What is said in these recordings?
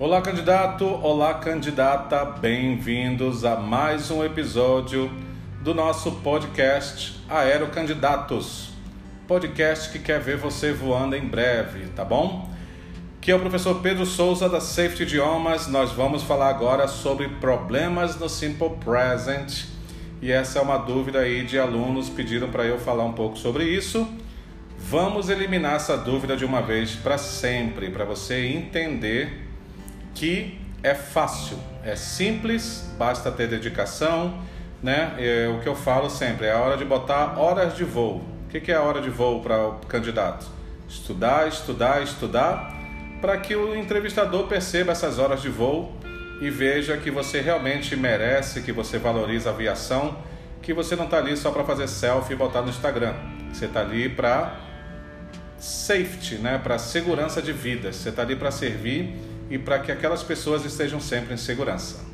Olá, candidato! Olá, candidata! Bem-vindos a mais um episódio do nosso podcast Aerocandidatos. Podcast que quer ver você voando em breve, tá bom? Que é o professor Pedro Souza da Safety Idiomas. Nós vamos falar agora sobre problemas no Simple Present. E essa é uma dúvida aí de alunos pediram para eu falar um pouco sobre isso. Vamos eliminar essa dúvida de uma vez para sempre, para você entender que é fácil, é simples, basta ter dedicação, né? É, o que eu falo sempre é a hora de botar horas de voo. O que é a hora de voo para o candidato? Estudar, estudar, estudar, para que o entrevistador perceba essas horas de voo e veja que você realmente merece, que você valoriza a aviação, que você não está ali só para fazer selfie e botar no Instagram. Você está ali para safety, né? para segurança de vidas. Você está ali para servir e para que aquelas pessoas estejam sempre em segurança.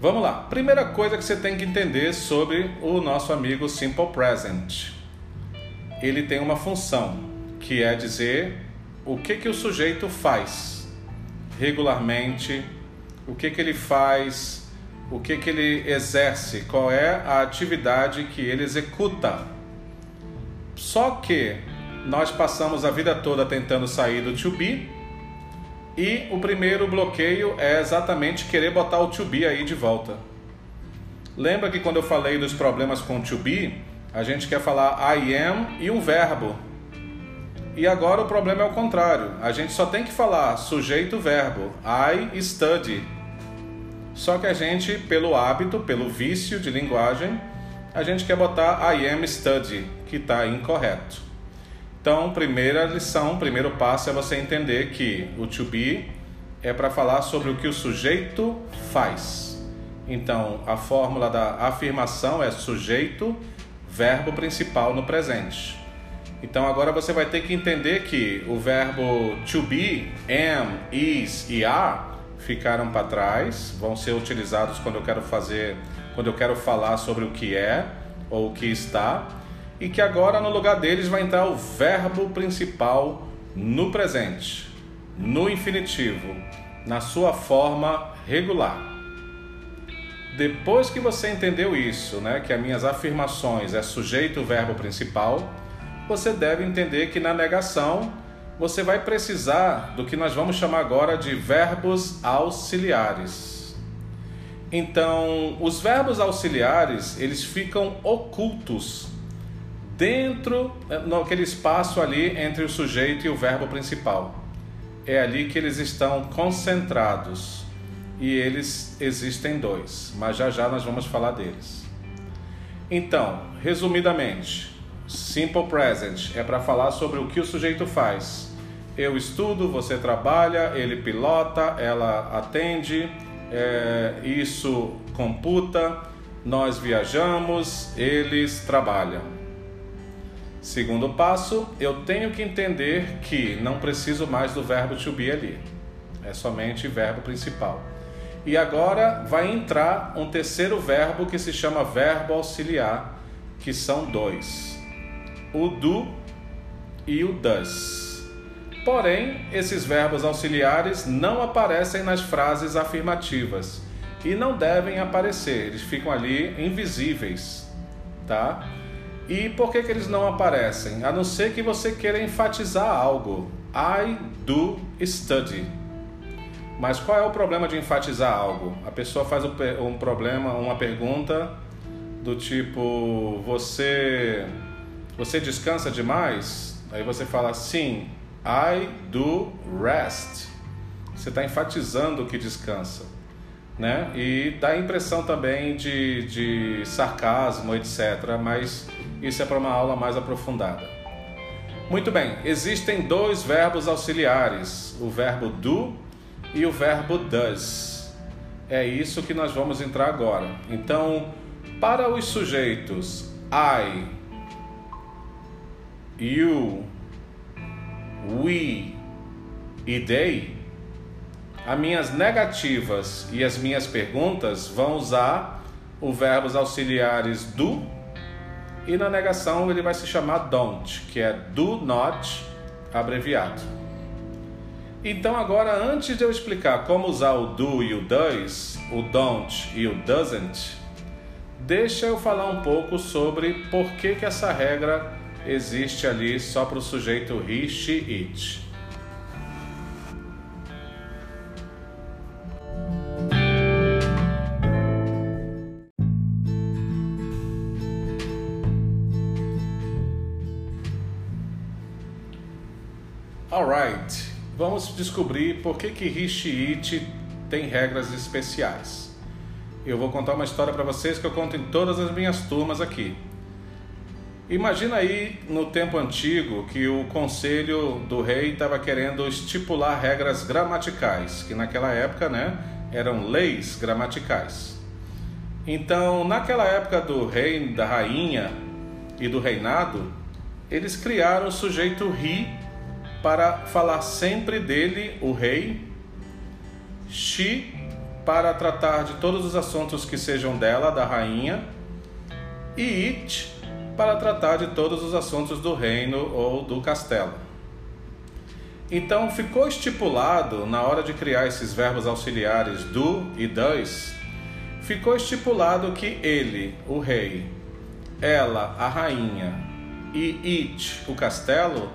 Vamos lá. Primeira coisa que você tem que entender sobre o nosso amigo Simple Present. Ele tem uma função que é dizer o que que o sujeito faz regularmente, o que que ele faz, o que que ele exerce, qual é a atividade que ele executa. Só que nós passamos a vida toda tentando sair do to be e o primeiro bloqueio é exatamente querer botar o to be aí de volta. Lembra que quando eu falei dos problemas com to be, a gente quer falar I am e um verbo. E agora o problema é o contrário. A gente só tem que falar sujeito verbo. I study. Só que a gente, pelo hábito, pelo vício de linguagem, a gente quer botar I am study, que está incorreto. Então, primeira lição, primeiro passo é você entender que o to be é para falar sobre o que o sujeito faz. Então, a fórmula da afirmação é sujeito, verbo principal no presente. Então, agora você vai ter que entender que o verbo to be, am, is e are ficaram para trás, vão ser utilizados quando eu quero fazer, quando eu quero falar sobre o que é ou o que está e que agora no lugar deles vai entrar o verbo principal no presente, no infinitivo, na sua forma regular. Depois que você entendeu isso, né, que as minhas afirmações é sujeito verbo principal, você deve entender que na negação você vai precisar do que nós vamos chamar agora de verbos auxiliares. Então, os verbos auxiliares, eles ficam ocultos dentro, eh, naquele espaço ali entre o sujeito e o verbo principal. É ali que eles estão concentrados e eles existem dois, mas já já nós vamos falar deles. Então, resumidamente, simple present é para falar sobre o que o sujeito faz. Eu estudo, você trabalha, ele pilota, ela atende, é, isso computa, nós viajamos, eles trabalham. Segundo passo, eu tenho que entender que não preciso mais do verbo to be ali. É somente verbo principal. E agora vai entrar um terceiro verbo que se chama verbo auxiliar, que são dois: o do e o does. Porém, esses verbos auxiliares não aparecem nas frases afirmativas e não devem aparecer, eles ficam ali invisíveis, tá? E por que, que eles não aparecem? A não ser que você queira enfatizar algo. I do study. Mas qual é o problema de enfatizar algo? A pessoa faz um problema, uma pergunta do tipo: você você descansa demais? Aí você fala sim, I do rest. Você está enfatizando que descansa, né? E dá a impressão também de, de sarcasmo, etc. Mas isso é para uma aula mais aprofundada. Muito bem, existem dois verbos auxiliares, o verbo do e o verbo does. É isso que nós vamos entrar agora. Então, para os sujeitos I, you, we e they, as minhas negativas e as minhas perguntas vão usar os verbos auxiliares do e na negação ele vai se chamar don't, que é do not abreviado. Então agora antes de eu explicar como usar o do e o does, o don't e o doesn't, deixa eu falar um pouco sobre por que, que essa regra existe ali só para o sujeito he, she, it. Vamos descobrir por que que it tem regras especiais. Eu vou contar uma história para vocês que eu conto em todas as minhas turmas aqui. Imagina aí no tempo antigo que o conselho do rei estava querendo estipular regras gramaticais, que naquela época, né, eram leis gramaticais. Então, naquela época do rei, da rainha e do reinado, eles criaram o sujeito ri para falar sempre dele, o rei, she para tratar de todos os assuntos que sejam dela, da rainha, e it para tratar de todos os assuntos do reino ou do castelo. Então ficou estipulado, na hora de criar esses verbos auxiliares do e does, ficou estipulado que ele, o rei, ela, a rainha, e it, o castelo,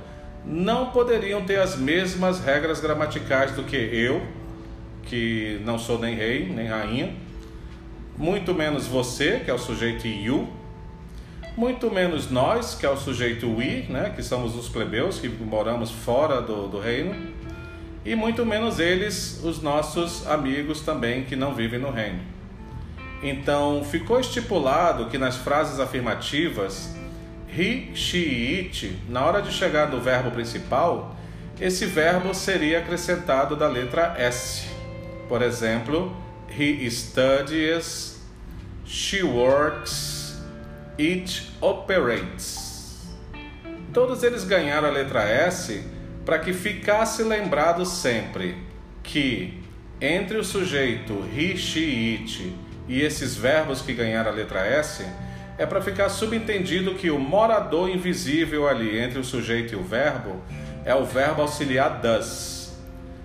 não poderiam ter as mesmas regras gramaticais do que eu, que não sou nem rei, nem rainha, muito menos você, que é o sujeito you, muito menos nós, que é o sujeito we, né, que somos os plebeus, que moramos fora do, do reino, e muito menos eles, os nossos amigos também, que não vivem no reino. Então, ficou estipulado que nas frases afirmativas, it, na hora de chegar no verbo principal, esse verbo seria acrescentado da letra S. Por exemplo, he studies, she works, it operates. Todos eles ganharam a letra S para que ficasse lembrado sempre que entre o sujeito he, she, it e esses verbos que ganharam a letra S, é para ficar subentendido que o morador invisível ali entre o sujeito e o verbo é o verbo auxiliar does.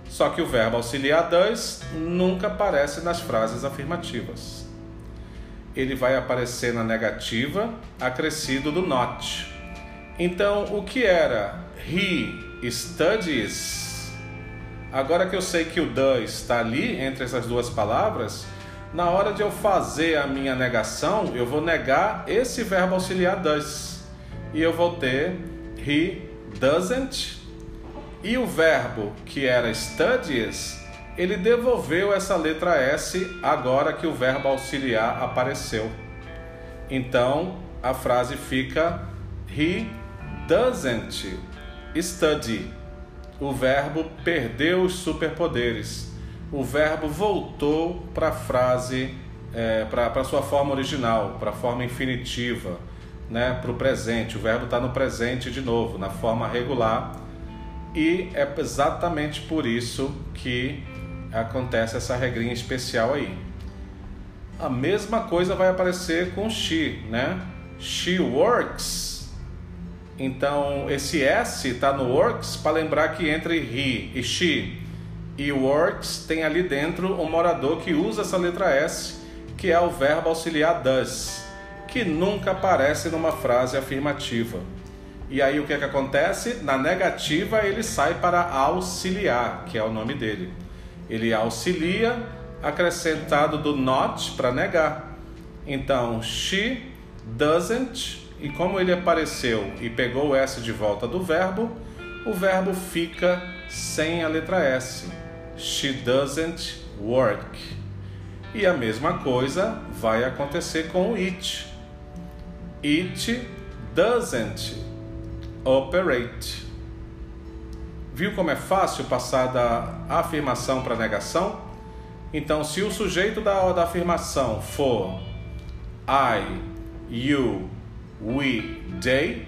Só que o verbo auxiliar does nunca aparece nas frases afirmativas. Ele vai aparecer na negativa, acrescido do not. Então, o que era he studies? Agora que eu sei que o does está ali entre essas duas palavras, na hora de eu fazer a minha negação, eu vou negar esse verbo auxiliar does. E eu vou ter he doesn't e o verbo que era studies, ele devolveu essa letra S agora que o verbo auxiliar apareceu. Então a frase fica He doesn't study. O verbo perdeu os superpoderes. O verbo voltou para a frase, é, para a sua forma original, para a forma infinitiva, né? para o presente. O verbo está no presente de novo, na forma regular e é exatamente por isso que acontece essa regrinha especial aí. A mesma coisa vai aparecer com she, né? She works. Então esse S está no works para lembrar que entre he e she e works tem ali dentro um morador que usa essa letra S, que é o verbo auxiliar does, que nunca aparece numa frase afirmativa. E aí o que é que acontece? Na negativa ele sai para auxiliar, que é o nome dele. Ele auxilia acrescentado do not para negar. Então, she doesn't, e como ele apareceu e pegou o S de volta do verbo, o verbo fica sem a letra S. She doesn't work. E a mesma coisa vai acontecer com o it. It doesn't operate. Viu como é fácil passar da afirmação para negação? Então, se o sujeito da, da afirmação for I, you, we, they,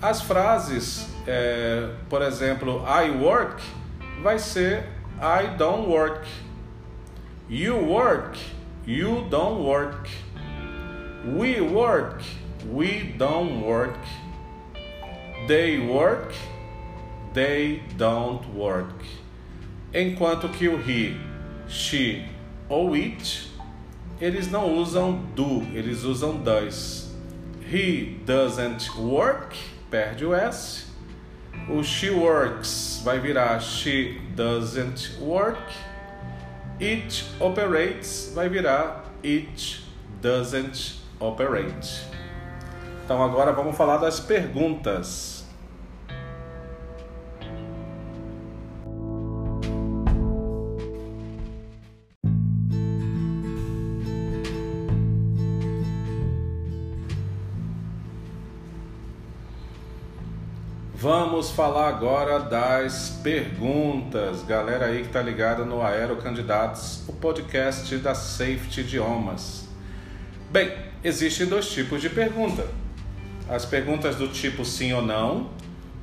as frases, é, por exemplo, I work, vai ser I don't work. You work, you don't work. We work, we don't work. They work, they don't work. enquanto que o he, she ou it, eles não usam do, eles usam does. He doesn't work, perde o S. O she works vai virar she doesn't work. It operates vai virar it doesn't operate. Então agora vamos falar das perguntas. Vamos falar agora das perguntas. Galera aí que tá ligada no Aero Candidatos, o podcast da Safety Idiomas. Bem, existem dois tipos de pergunta. As perguntas do tipo sim ou não,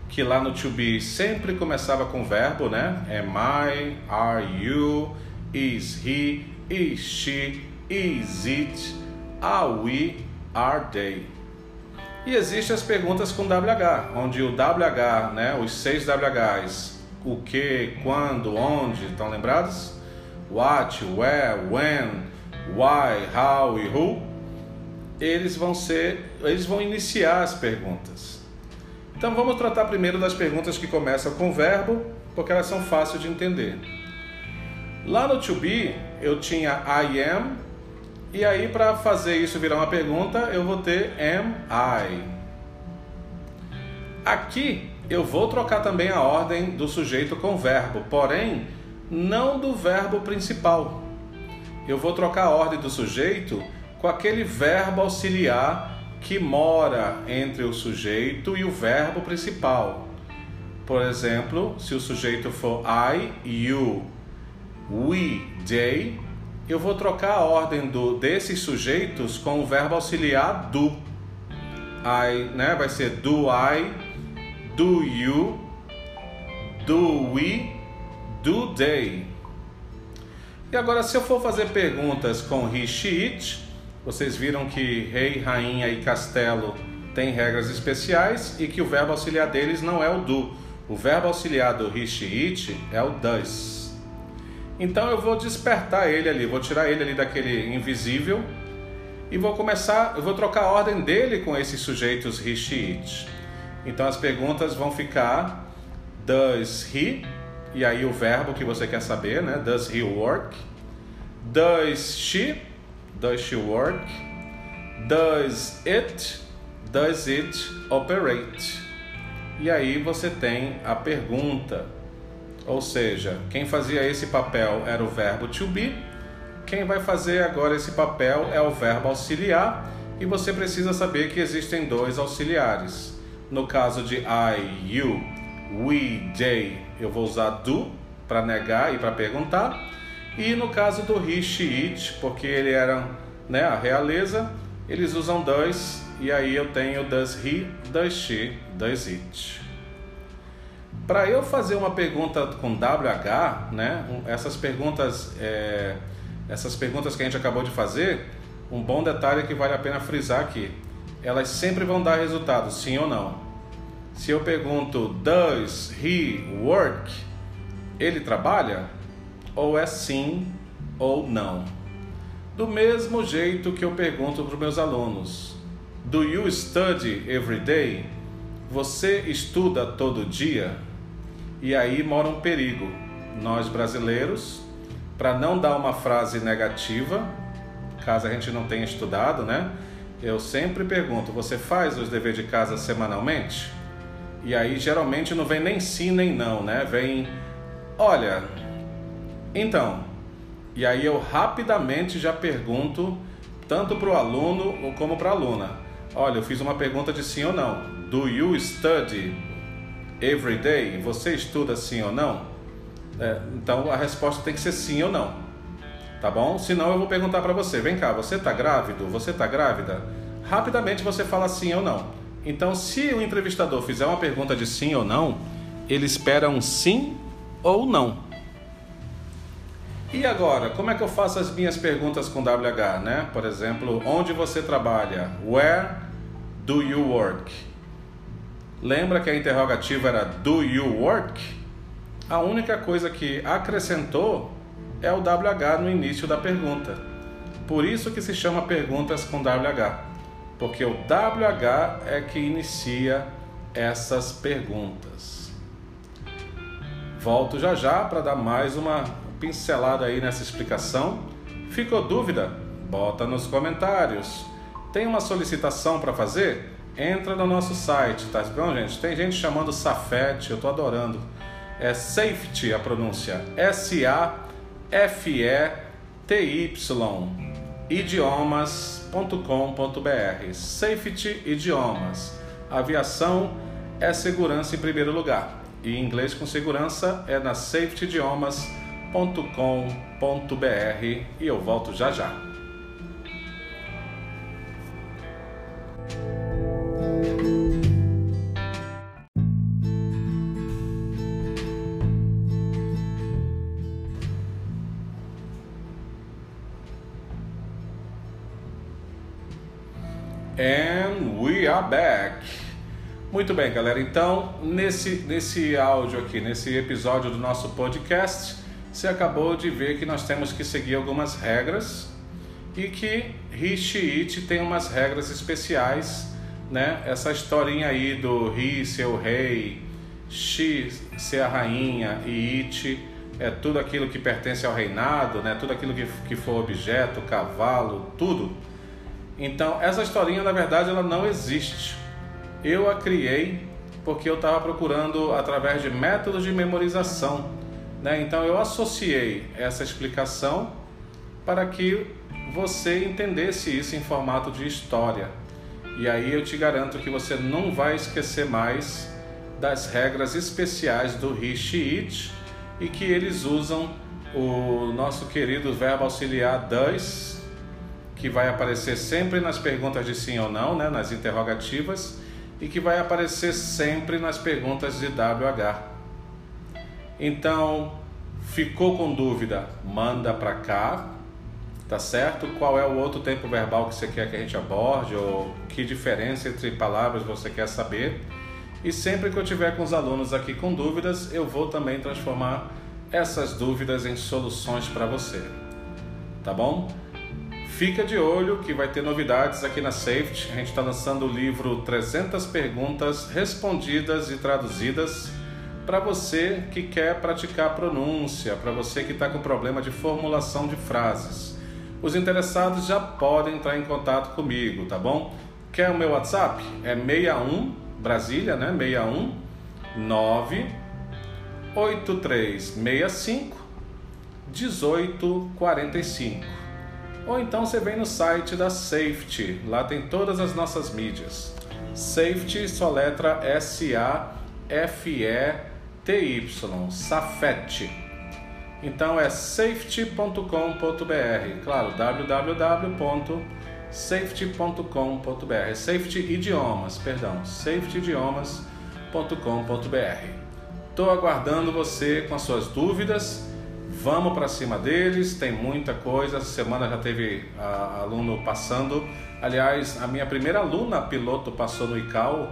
que lá no to be sempre começava com verbo, né? Am I? Are you? Is he? Is she? Is it? Are we? Are they? E existem as perguntas com WH, onde o WH, né, os seis WHs, o que, quando, onde, estão lembrados? What, where, when, why, how e who. Eles vão ser, eles vão iniciar as perguntas. Então vamos tratar primeiro das perguntas que começam com verbo, porque elas são fáceis de entender. Lá no to be, eu tinha I am, e aí, para fazer isso virar uma pergunta, eu vou ter am I. Aqui eu vou trocar também a ordem do sujeito com verbo, porém não do verbo principal. Eu vou trocar a ordem do sujeito com aquele verbo auxiliar que mora entre o sujeito e o verbo principal. Por exemplo, se o sujeito for I, you, we, they, eu vou trocar a ordem do, desses sujeitos com o verbo auxiliar do. I, né? Vai ser do I, do you, do we, do they. E agora, se eu for fazer perguntas com he, she, it, vocês viram que rei, rainha e castelo têm regras especiais e que o verbo auxiliar deles não é o do. O verbo auxiliar do he, she, it é o does. Então eu vou despertar ele ali, vou tirar ele ali daquele invisível e vou começar, eu vou trocar a ordem dele com esses sujeitos he, she, it. Então as perguntas vão ficar does he e aí o verbo que você quer saber, né? Does he work? Does she? Does she work? Does it? Does it operate? E aí você tem a pergunta. Ou seja, quem fazia esse papel era o verbo to be, quem vai fazer agora esse papel é o verbo auxiliar, e você precisa saber que existem dois auxiliares. No caso de I, you, we, they, eu vou usar do para negar e para perguntar. E no caso do he, she, it, porque ele era né, a realeza, eles usam dois, e aí eu tenho does he, does she, does it. Para eu fazer uma pergunta com WH, né, essas perguntas, é, essas perguntas que a gente acabou de fazer, um bom detalhe que vale a pena frisar aqui, elas sempre vão dar resultado, sim ou não. Se eu pergunto Does he work? Ele trabalha? Ou é sim ou não. Do mesmo jeito que eu pergunto para os meus alunos: Do you study every day? Você estuda todo dia? E aí mora um perigo. Nós brasileiros, para não dar uma frase negativa, caso a gente não tenha estudado, né? Eu sempre pergunto: você faz os deveres de casa semanalmente? E aí geralmente não vem nem sim nem não, né? Vem, olha, então. E aí eu rapidamente já pergunto, tanto para o aluno como para a aluna: olha, eu fiz uma pergunta de sim ou não. Do you study every day? Você estuda sim ou não? É, então a resposta tem que ser sim ou não. Tá bom? Senão eu vou perguntar para você: vem cá, você está grávido? Você está grávida? Rapidamente você fala sim ou não. Então, se o entrevistador fizer uma pergunta de sim ou não, ele espera um sim ou não. E agora, como é que eu faço as minhas perguntas com WH, né? Por exemplo, onde você trabalha? Where do you work? Lembra que a interrogativa era do you work? A única coisa que acrescentou é o WH no início da pergunta. Por isso que se chama perguntas com WH, porque o WH é que inicia essas perguntas. Volto já já para dar mais uma pincelada aí nessa explicação. Ficou dúvida? Bota nos comentários. Tem uma solicitação para fazer? Entra no nosso site, tá bom, gente? Tem gente chamando Safety, eu tô adorando. É Safety a pronúncia. S-A-F-E-T-Y. idiomas.com.br. Safety Idiomas. Aviação é segurança em primeiro lugar. E inglês com segurança é na safetyidiomas.com.br. E eu volto já já. Muito bem, galera. Então, nesse, nesse áudio aqui, nesse episódio do nosso podcast, você acabou de ver que nós temos que seguir algumas regras e que Rishi It tem umas regras especiais, né? Essa historinha aí do Ri ser o rei, Shi ser a rainha e It é tudo aquilo que pertence ao reinado, né? Tudo aquilo que, que for objeto, cavalo, tudo então, essa historinha, na verdade, ela não existe. Eu a criei porque eu estava procurando através de métodos de memorização. Né? Então, eu associei essa explicação para que você entendesse isso em formato de história. E aí eu te garanto que você não vai esquecer mais das regras especiais do Rishi It e que eles usam o nosso querido verbo auxiliar does que vai aparecer sempre nas perguntas de sim ou não, né, nas interrogativas, e que vai aparecer sempre nas perguntas de WH. Então, ficou com dúvida? Manda para cá, tá certo? Qual é o outro tempo verbal que você quer que a gente aborde ou que diferença entre palavras você quer saber? E sempre que eu tiver com os alunos aqui com dúvidas, eu vou também transformar essas dúvidas em soluções para você. Tá bom? Fica de olho que vai ter novidades aqui na Safety. A gente está lançando o livro 300 perguntas respondidas e traduzidas para você que quer praticar pronúncia, para você que está com problema de formulação de frases. Os interessados já podem entrar em contato comigo, tá bom? Quer o meu WhatsApp? É 61 Brasília, né? 61 9 8365 1845. Ou então você vem no site da Safety, lá tem todas as nossas mídias. Safety, sua letra S-A-F-E-T-Y, Safety. Então é safety.com.br, claro, www.safety.com.br, Safety Idiomas, perdão, safetyidiomas.com.br. Estou aguardando você com as suas dúvidas Vamos para cima deles, tem muita coisa. Essa semana já teve a, aluno passando. Aliás, a minha primeira aluna piloto passou no ICAO,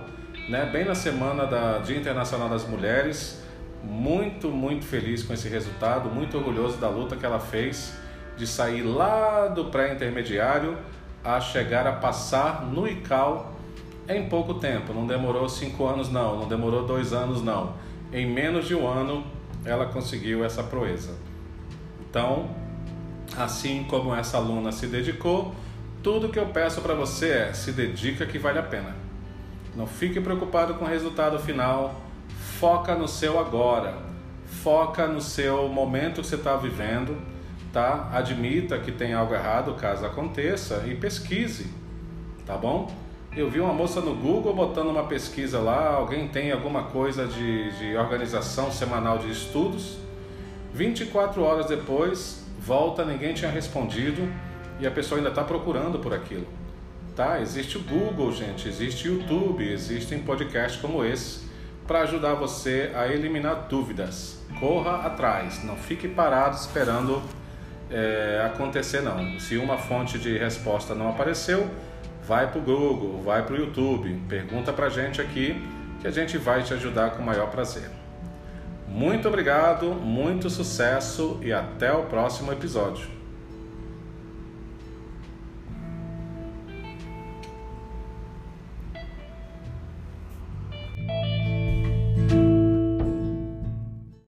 né, bem na semana da Dia Internacional das Mulheres. Muito, muito feliz com esse resultado, muito orgulhoso da luta que ela fez de sair lá do pré-intermediário a chegar a passar no ICAO em pouco tempo. Não demorou cinco anos, não, não demorou dois anos, não. Em menos de um ano ela conseguiu essa proeza. Então, assim como essa aluna se dedicou, tudo que eu peço para você é se dedica que vale a pena. Não fique preocupado com o resultado final, foca no seu agora, foca no seu momento que você está vivendo, tá? Admita que tem algo errado caso aconteça e pesquise, tá bom? Eu vi uma moça no Google botando uma pesquisa lá, alguém tem alguma coisa de, de organização semanal de estudos 24 horas depois, volta, ninguém tinha respondido e a pessoa ainda está procurando por aquilo. Tá? Existe o Google, gente, existe o YouTube, existem podcasts como esse para ajudar você a eliminar dúvidas. Corra atrás, não fique parado esperando é, acontecer não. Se uma fonte de resposta não apareceu, vai para o Google, vai para o YouTube, pergunta para a gente aqui que a gente vai te ajudar com o maior prazer. Muito obrigado, muito sucesso e até o próximo episódio.